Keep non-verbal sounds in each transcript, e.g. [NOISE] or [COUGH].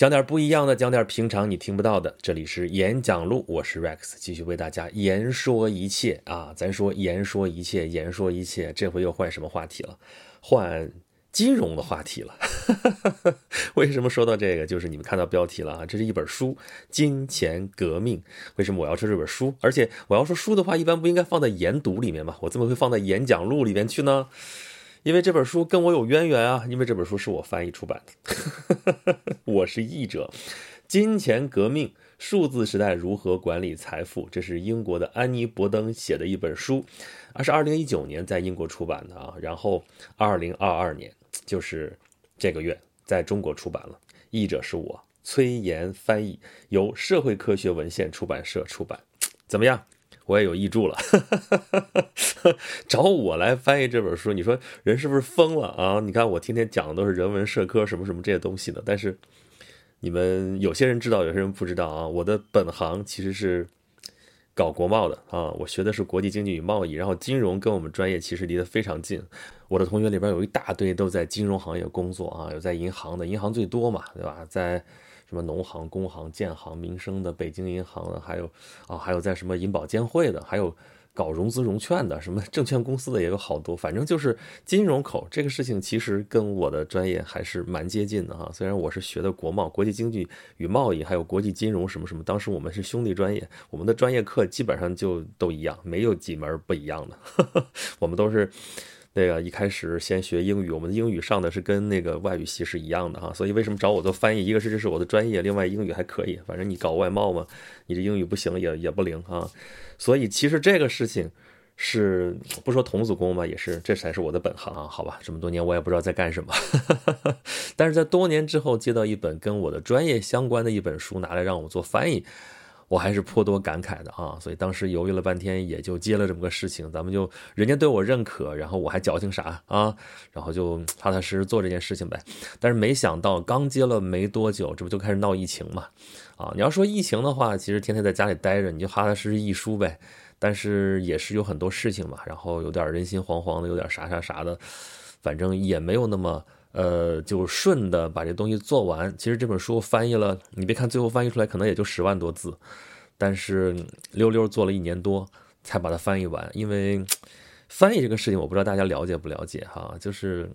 讲点不一样的，讲点平常你听不到的。这里是演讲录，我是 Rex，继续为大家言说一切啊！咱说言说一切，言说一切，这回又换什么话题了？换金融的话题了。[LAUGHS] 为什么说到这个？就是你们看到标题了啊，这是一本书《金钱革命》。为什么我要说这本书？而且我要说书的话，一般不应该放在研读里面吗？我怎么会放在演讲录里面去呢？因为这本书跟我有渊源啊，因为这本书是我翻译出版的，[LAUGHS] 我是译者。金钱革命：数字时代如何管理财富？这是英国的安妮·伯登写的一本书，而是二零一九年在英国出版的啊。然后二零二二年，就是这个月，在中国出版了。译者是我崔岩翻译，由社会科学文献出版社出版。怎么样？我也有译著了，[LAUGHS] 找我来翻译这本书，你说人是不是疯了啊？你看我天天讲的都是人文社科什么什么这些东西的，但是你们有些人知道，有些人不知道啊。我的本行其实是搞国贸的啊，我学的是国际经济与贸易，然后金融跟我们专业其实离得非常近。我的同学里边有一大堆都在金融行业工作啊，有在银行的，银行最多嘛，对吧？在。什么农行、工行、建行、民生的、北京银行的，还有啊，还有在什么银保监会的，还有搞融资融券的，什么证券公司的也有好多。反正就是金融口这个事情，其实跟我的专业还是蛮接近的哈。虽然我是学的国贸、国际经济与贸易，还有国际金融什么什么，当时我们是兄弟专业，我们的专业课基本上就都一样，没有几门不一样的，[LAUGHS] 我们都是。那个一开始先学英语，我们的英语上的是跟那个外语系是一样的哈，所以为什么找我做翻译？一个是这是我的专业，另外英语还可以，反正你搞外贸嘛，你这英语不行也也不灵啊。所以其实这个事情是不说童子功嘛，也是这才是我的本行。好吧，这么多年我也不知道在干什么，[LAUGHS] 但是在多年之后接到一本跟我的专业相关的一本书，拿来让我做翻译。我还是颇多感慨的啊，所以当时犹豫了半天，也就接了这么个事情。咱们就人家对我认可，然后我还矫情啥啊？然后就踏踏实实做这件事情呗。但是没想到刚接了没多久，这不就开始闹疫情嘛？啊，你要说疫情的话，其实天天在家里待着，你就踏踏实实译书呗。但是也是有很多事情嘛，然后有点人心惶惶的，有点啥啥啥的，反正也没有那么。呃，就顺的把这东西做完。其实这本书翻译了，你别看最后翻译出来可能也就十万多字，但是溜溜做了一年多才把它翻译完。因为翻译这个事情，我不知道大家了解不了解哈，就是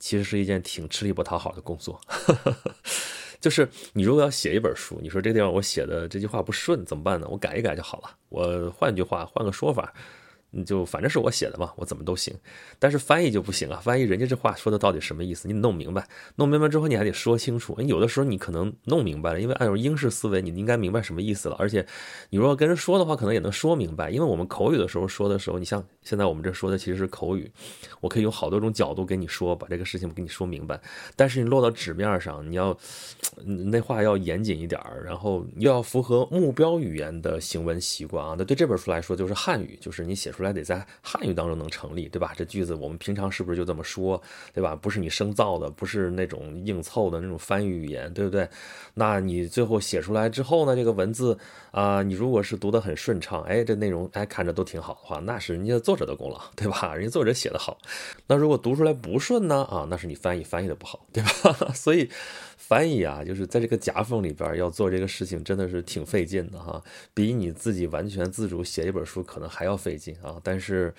其实是一件挺吃力不讨好的工作。[LAUGHS] 就是你如果要写一本书，你说这地方我写的这句话不顺怎么办呢？我改一改就好了。我换句话，换个说法。你就反正是我写的嘛，我怎么都行，但是翻译就不行啊！翻译人家这话说的到底什么意思？你弄明白，弄明白之后你还得说清楚。有的时候你可能弄明白了，因为按照英式思维，你应该明白什么意思了。而且你如果跟人说的话，可能也能说明白。因为我们口语的时候说的时候，你像现在我们这说的其实是口语，我可以有好多种角度跟你说，把这个事情给你说明白。但是你落到纸面上，你要那话要严谨一点，然后又要符合目标语言的行文习惯啊。那对这本书来说，就是汉语，就是你写出。出来得在汉语当中能成立，对吧？这句子我们平常是不是就这么说，对吧？不是你生造的，不是那种硬凑的那种翻译语言，对不对？那你最后写出来之后呢？这个文字啊，你如果是读得很顺畅，哎，这内容哎看着都挺好的话，那是人家作者的功劳，对吧？人家作者写的好。那如果读出来不顺呢？啊，那是你翻译翻译的不好，对吧？[LAUGHS] 所以。翻译啊，就是在这个夹缝里边要做这个事情，真的是挺费劲的哈，比你自己完全自主写一本书可能还要费劲啊。但是。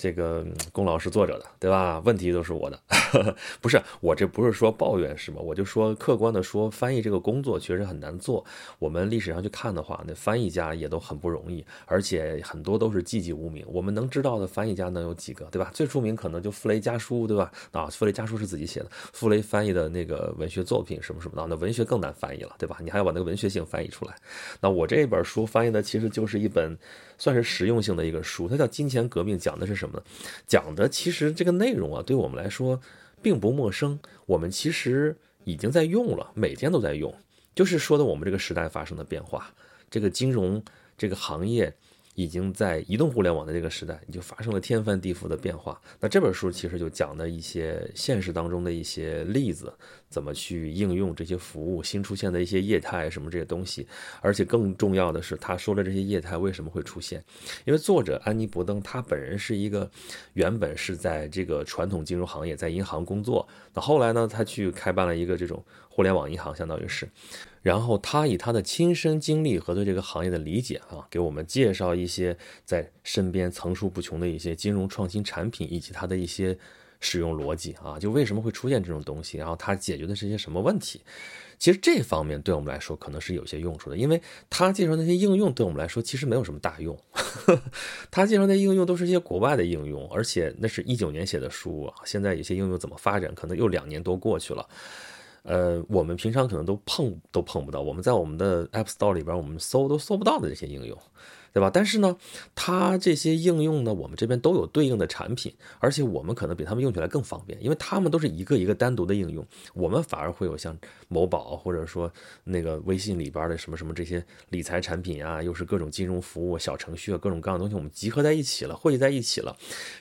这个功劳是作者的，对吧？问题都是我的，[LAUGHS] 不是我这不是说抱怨是吗？我就说客观的说，翻译这个工作确实很难做。我们历史上去看的话，那翻译家也都很不容易，而且很多都是寂寂无名。我们能知道的翻译家能有几个，对吧？最出名可能就傅雷家书，对吧？啊，傅雷家书是自己写的，傅雷翻译的那个文学作作品什么什么的，那文学更难翻译了，对吧？你还要把那个文学性翻译出来。那我这本书翻译的其实就是一本。算是实用性的一个书，它叫《金钱革命》，讲的是什么呢？讲的其实这个内容啊，对我们来说并不陌生，我们其实已经在用了，每天都在用。就是说的我们这个时代发生的变化，这个金融这个行业已经在移动互联网的这个时代，已经发生了天翻地覆的变化。那这本书其实就讲的一些现实当中的一些例子，怎么去应用这些服务，新出现的一些业态什么这些东西。而且更重要的是，他说了这些业态为什么会出现？因为作者安妮伯登他本人是一个原本是在这个传统金融行业，在银行工作。那后来呢，他去开办了一个这种互联网银行，相当于是。然后他以他的亲身经历和对这个行业的理解啊，给我们介绍一些在身边层出不穷的一些金融创新产品，以及他的一些使用逻辑啊，就为什么会出现这种东西，然后它解决的是些什么问题。其实这方面对我们来说可能是有些用处的，因为他介绍那些应用对我们来说其实没有什么大用。[LAUGHS] 他介绍那些应用都是一些国外的应用，而且那是一九年写的书啊，现在有些应用怎么发展，可能又两年多过去了。呃，我们平常可能都碰都碰不到，我们在我们的 App Store 里边，我们搜都搜不到的这些应用，对吧？但是呢，它这些应用呢，我们这边都有对应的产品，而且我们可能比他们用起来更方便，因为他们都是一个一个单独的应用，我们反而会有像某宝或者说那个微信里边的什么什么这些理财产品啊，又是各种金融服务小程序啊，各种各样的东西，我们集合在一起了，汇集在一起了。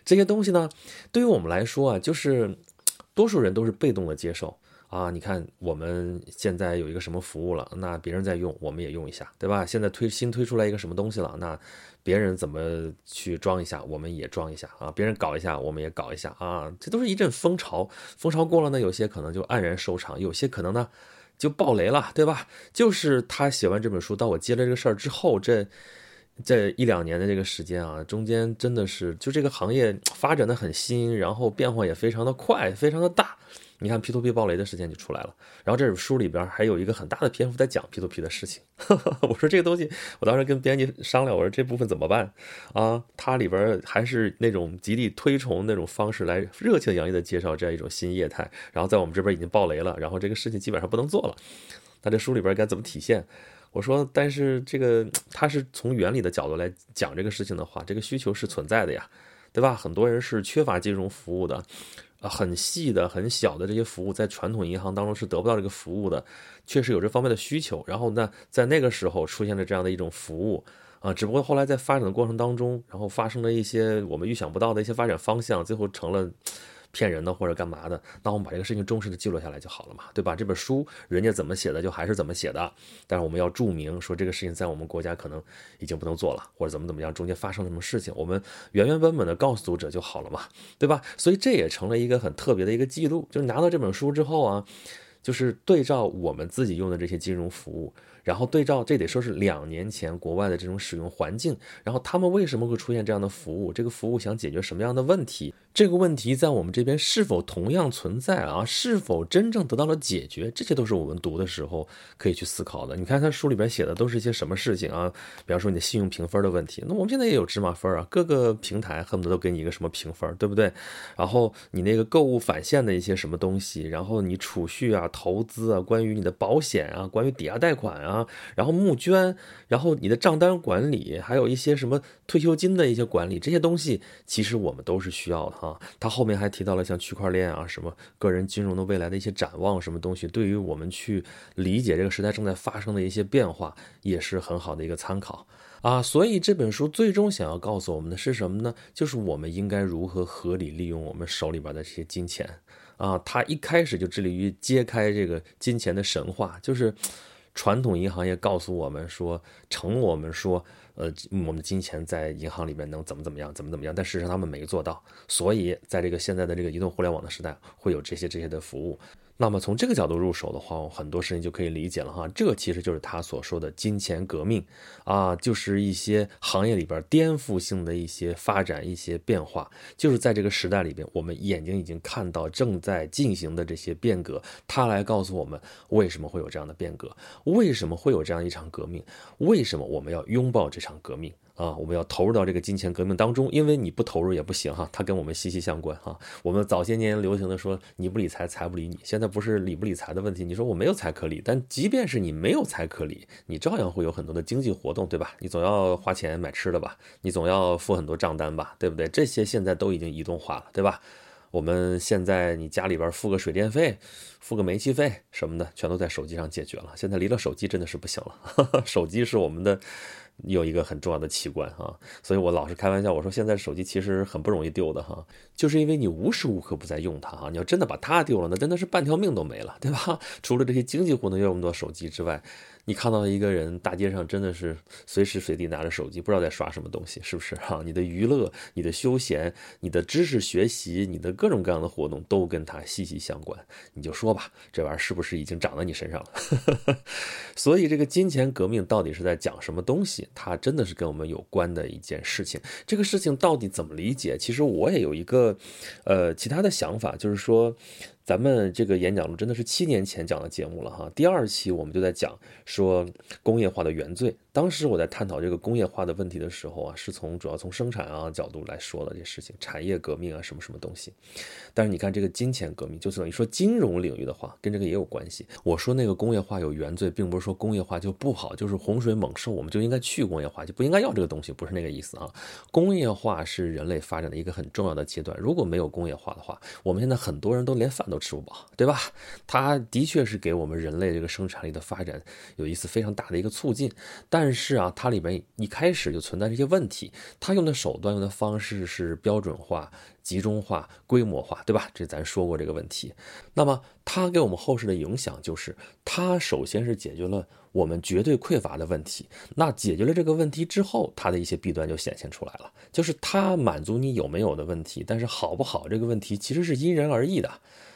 这些东西呢，对于我们来说啊，就是 [TSK] 多数人都是被动的接受。啊，你看我们现在有一个什么服务了，那别人在用，我们也用一下，对吧？现在推新推出来一个什么东西了，那别人怎么去装一下，我们也装一下啊。别人搞一下，我们也搞一下啊。这都是一阵风潮，风潮过了呢，有些可能就黯然收场，有些可能呢就爆雷了，对吧？就是他写完这本书，到我接了这个事儿之后，这这一两年的这个时间啊，中间真的是就这个行业发展的很新，然后变化也非常的快，非常的大。你看 P2P 爆雷的事件就出来了，然后这本书里边还有一个很大的篇幅在讲 P2P 的事情。[LAUGHS] 我说这个东西，我当时跟编辑商量，我说这部分怎么办啊？它里边还是那种极力推崇那种方式来热情洋溢的介绍这样一种新业态，然后在我们这边已经爆雷了，然后这个事情基本上不能做了。那这书里边该怎么体现？我说，但是这个它是从原理的角度来讲这个事情的话，这个需求是存在的呀，对吧？很多人是缺乏金融服务的。啊，很细的、很小的这些服务，在传统银行当中是得不到这个服务的，确实有这方面的需求。然后呢，在那个时候出现了这样的一种服务，啊，只不过后来在发展的过程当中，然后发生了一些我们预想不到的一些发展方向，最后成了。骗人的或者干嘛的，那我们把这个事情忠实的记录下来就好了嘛，对吧？这本书人家怎么写的就还是怎么写的，但是我们要注明说这个事情在我们国家可能已经不能做了，或者怎么怎么样，中间发生了什么事情，我们原原本本的告诉读者就好了嘛，对吧？所以这也成了一个很特别的一个记录，就是拿到这本书之后啊，就是对照我们自己用的这些金融服务。然后对照，这得说是两年前国外的这种使用环境，然后他们为什么会出现这样的服务？这个服务想解决什么样的问题？这个问题在我们这边是否同样存在啊？是否真正得到了解决？这些都是我们读的时候可以去思考的。你看他书里边写的都是一些什么事情啊？比方说你的信用评分的问题，那我们现在也有芝麻分啊，各个平台恨不得都给你一个什么评分，对不对？然后你那个购物返现的一些什么东西，然后你储蓄啊、投资啊、关于你的保险啊、关于抵押贷款啊。然后募捐，然后你的账单管理，还有一些什么退休金的一些管理，这些东西其实我们都是需要的哈。他后面还提到了像区块链啊，什么个人金融的未来的一些展望，什么东西，对于我们去理解这个时代正在发生的一些变化，也是很好的一个参考啊。所以这本书最终想要告诉我们的是什么呢？就是我们应该如何合理利用我们手里边的这些金钱啊。他一开始就致力于揭开这个金钱的神话，就是。传统银行业告诉我们说，承诺我们说，呃，我们的金钱在银行里面能怎么怎么样，怎么怎么样，但事实上他们没做到，所以在这个现在的这个移动互联网的时代，会有这些这些的服务。那么从这个角度入手的话，很多事情就可以理解了哈。这其实就是他所说的金钱革命啊，就是一些行业里边颠覆性的一些发展、一些变化，就是在这个时代里边，我们眼睛已经看到正在进行的这些变革。他来告诉我们为什么会有这样的变革，为什么会有这样一场革命，为什么我们要拥抱这场革命。啊，我们要投入到这个金钱革命当中，因为你不投入也不行哈，它跟我们息息相关哈。我们早些年流行的说你不理财，财不理你，现在不是理不理财的问题。你说我没有财可理，但即便是你没有财可理，你照样会有很多的经济活动，对吧？你总要花钱买吃的吧，你总要付很多账单吧，对不对？这些现在都已经移动化了，对吧？我们现在你家里边付个水电费，付个煤气费什么的，全都在手机上解决了。现在离了手机真的是不行了，[LAUGHS] 手机是我们的。有一个很重要的器官啊，所以我老是开玩笑，我说现在手机其实很不容易丢的哈，就是因为你无时无刻不在用它哈。你要真的把它丢了，那真的是半条命都没了，对吧？[LAUGHS] 除了这些经济户能用那么多手机之外。你看到一个人，大街上真的是随时随地拿着手机，不知道在刷什么东西，是不是哈？你的娱乐、你的休闲、你的知识学习、你的各种各样的活动都跟它息息相关。你就说吧，这玩意儿是不是已经长在你身上了？[LAUGHS] 所以这个金钱革命到底是在讲什么东西？它真的是跟我们有关的一件事情。这个事情到底怎么理解？其实我也有一个，呃，其他的想法，就是说。咱们这个演讲录真的是七年前讲的节目了哈，第二期我们就在讲说工业化的原罪。当时我在探讨这个工业化的问题的时候啊，是从主要从生产啊角度来说的这事情，产业革命啊什么什么东西。但是你看这个金钱革命，就等于说金融领域的话，跟这个也有关系。我说那个工业化有原罪，并不是说工业化就不好，就是洪水猛兽，我们就应该去工业化，就不应该要这个东西，不是那个意思啊。工业化是人类发展的一个很重要的阶段，如果没有工业化的话，我们现在很多人都连饭都吃不饱，对吧？它的确是给我们人类这个生产力的发展有一次非常大的一个促进，但。是啊，它里面一开始就存在这些问题。它用的手段、用的方式是标准化、集中化、规模化，对吧？这咱说过这个问题。那么它给我们后世的影响就是，它首先是解决了我们绝对匮乏的问题。那解决了这个问题之后，它的一些弊端就显现出来了，就是它满足你有没有的问题，但是好不好这个问题其实是因人而异的。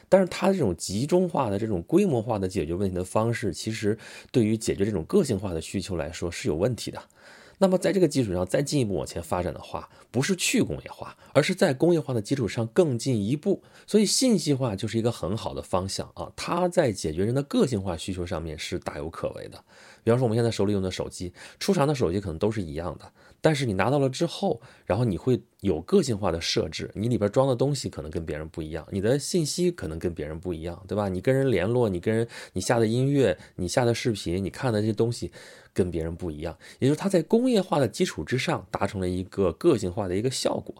但是它这种集中化的、这种规模化的解决问题的方式，其实对于解决这种个性化的需求来说是有问题的。那么在这个基础上再进一步往前发展的话，不是去工业化，而是在工业化的基础上更进一步。所以信息化就是一个很好的方向啊！它在解决人的个性化需求上面是大有可为的。比方说我们现在手里用的手机，出厂的手机可能都是一样的。但是你拿到了之后，然后你会有个性化的设置，你里边装的东西可能跟别人不一样，你的信息可能跟别人不一样，对吧？你跟人联络，你跟人你下的音乐，你下的视频，你看的这些东西跟别人不一样，也就是它在工业化的基础之上达成了一个个性化的一个效果。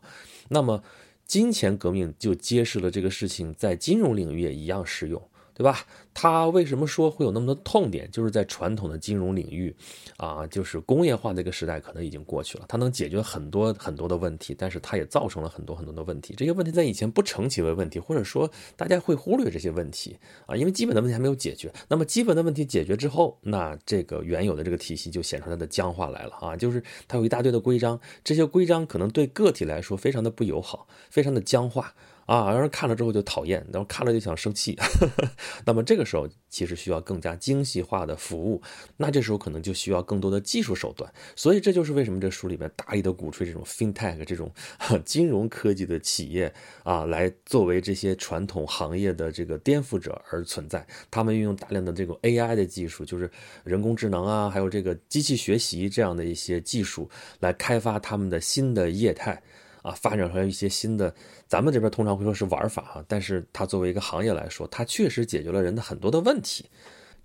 那么，金钱革命就揭示了这个事情在金融领域也一样适用。对吧？它为什么说会有那么多痛点？就是在传统的金融领域，啊，就是工业化这个时代可能已经过去了。它能解决很多很多的问题，但是它也造成了很多很多的问题。这些问题在以前不成其为问题，或者说大家会忽略这些问题啊，因为基本的问题还没有解决。那么基本的问题解决之后，那这个原有的这个体系就显出它的僵化来了啊，就是它有一大堆的规章，这些规章可能对个体来说非常的不友好，非常的僵化。啊，让人看了之后就讨厌，然后看了就想生气。[LAUGHS] 那么这个时候其实需要更加精细化的服务，那这时候可能就需要更多的技术手段。所以这就是为什么这书里面大力的鼓吹这种 FinTech 这种 [LAUGHS] 金融科技的企业啊，来作为这些传统行业的这个颠覆者而存在。他们运用大量的这种 AI 的技术，就是人工智能啊，还有这个机器学习这样的一些技术，来开发他们的新的业态。啊，发展出来一些新的，咱们这边通常会说是玩法哈，但是它作为一个行业来说，它确实解决了人的很多的问题，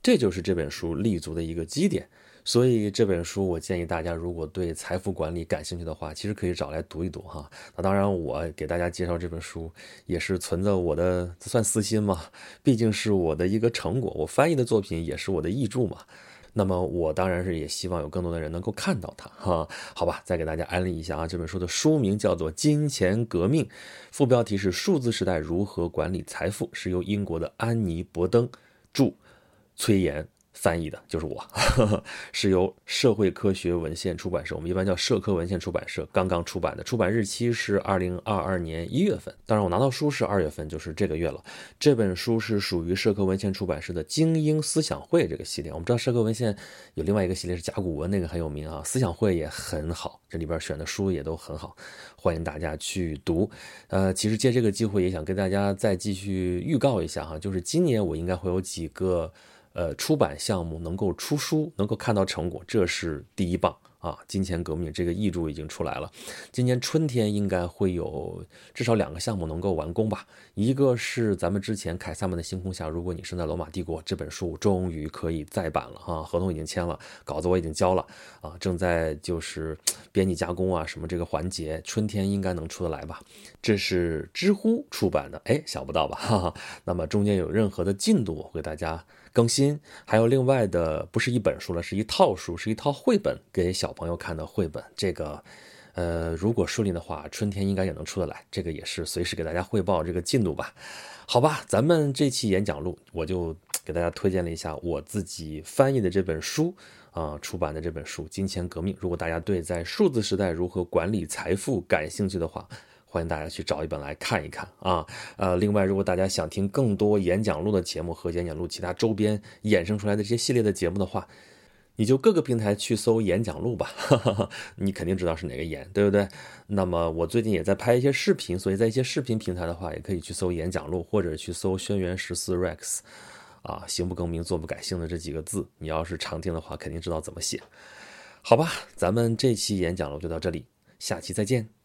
这就是这本书立足的一个基点。所以这本书，我建议大家如果对财富管理感兴趣的话，其实可以找来读一读哈。那当然，我给大家介绍这本书也是存着我的算私心嘛，毕竟是我的一个成果，我翻译的作品也是我的译著嘛。那么我当然是也希望有更多的人能够看到它哈，好吧，再给大家安利一下啊，这本书的书名叫做《金钱革命》，副标题是“数字时代如何管理财富”，是由英国的安妮·伯登著，崔岩。翻译的就是我，[LAUGHS] 是由社会科学文献出版社，我们一般叫社科文献出版社，刚刚出版的，出版日期是二零二二年一月份。当然，我拿到书是二月份，就是这个月了。这本书是属于社科文献出版社的精英思想会这个系列。我们知道社科文献有另外一个系列是甲骨文，那个很有名啊。思想会也很好，这里边选的书也都很好，欢迎大家去读。呃，其实借这个机会也想跟大家再继续预告一下哈，就是今年我应该会有几个。呃，出版项目能够出书，能够看到成果，这是第一棒。啊！金钱革命这个译著已经出来了，今年春天应该会有至少两个项目能够完工吧。一个是咱们之前《凯撒们的星空下》，如果你生在罗马帝国这本书终于可以再版了哈，合同已经签了，稿子我已经交了啊，正在就是编辑加工啊什么这个环节，春天应该能出得来吧。这是知乎出版的，哎，想不到吧？哈哈。那么中间有任何的进度，我会给大家。更新，还有另外的不是一本书了，是一套书，是一套绘本给小朋友看的绘本。这个，呃，如果顺利的话，春天应该也能出得来。这个也是随时给大家汇报这个进度吧。好吧，咱们这期演讲录我就给大家推荐了一下我自己翻译的这本书啊，出版的这本书《金钱革命》。如果大家对在数字时代如何管理财富感兴趣的话，欢迎大家去找一本来看一看啊，呃，另外，如果大家想听更多演讲录的节目和演讲录其他周边衍生出来的这些系列的节目的话，你就各个平台去搜演讲录吧，[LAUGHS] 你肯定知道是哪个演，对不对？那么我最近也在拍一些视频，所以在一些视频平台的话，也可以去搜演讲录，或者去搜轩辕十四 Rex，啊，行不更名，坐不改姓的这几个字，你要是常听的话，肯定知道怎么写。好吧，咱们这期演讲录就到这里，下期再见。